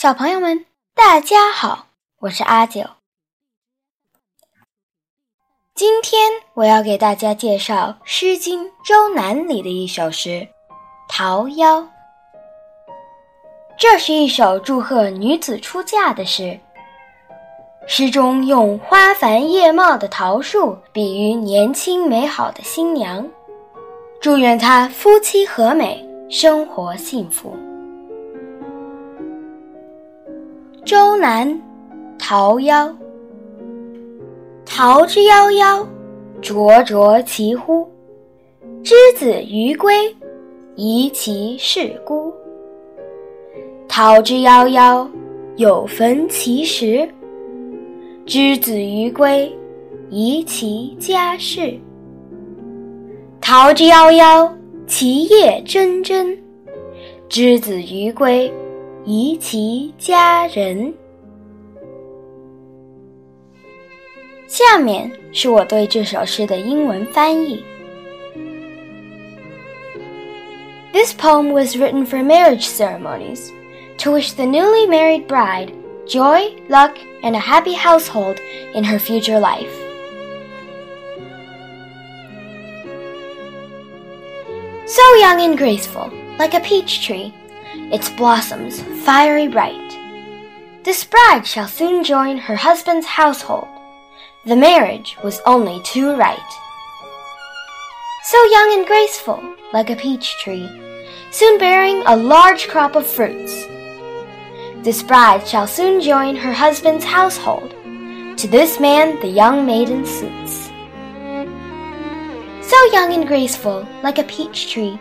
小朋友们，大家好，我是阿九。今天我要给大家介绍《诗经·周南》里的一首诗《桃夭》。这是一首祝贺女子出嫁的诗。诗中用花繁叶茂的桃树比喻年轻美好的新娘，祝愿她夫妻和美，生活幸福。周南《桃夭》：桃之夭夭，灼灼其乎！之子于归，宜其室姑。桃之夭夭，有逢其实。之子于归，宜其家室。桃之夭夭，其叶蓁蓁。之子于归。宜其家人。下面是我对这首诗的英文翻译。This poem was written for marriage ceremonies, to wish the newly married bride joy, luck, and a happy household in her future life. So young and graceful, like a peach tree, its blossoms fiery bright. This bride shall soon join her husband's household. The marriage was only too right. So young and graceful, like a peach tree, soon bearing a large crop of fruits. This bride shall soon join her husband's household. To this man the young maiden suits. So young and graceful, like a peach tree,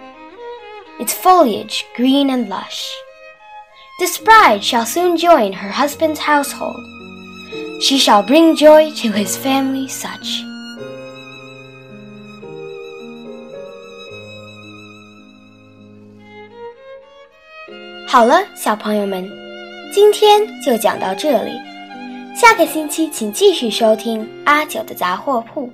its foliage green and lush. This bride shall soon join her husband's household. She shall bring joy to his family such. 好了，小朋友们，今天就讲到这里。下个星期请继续收听阿九的杂货铺。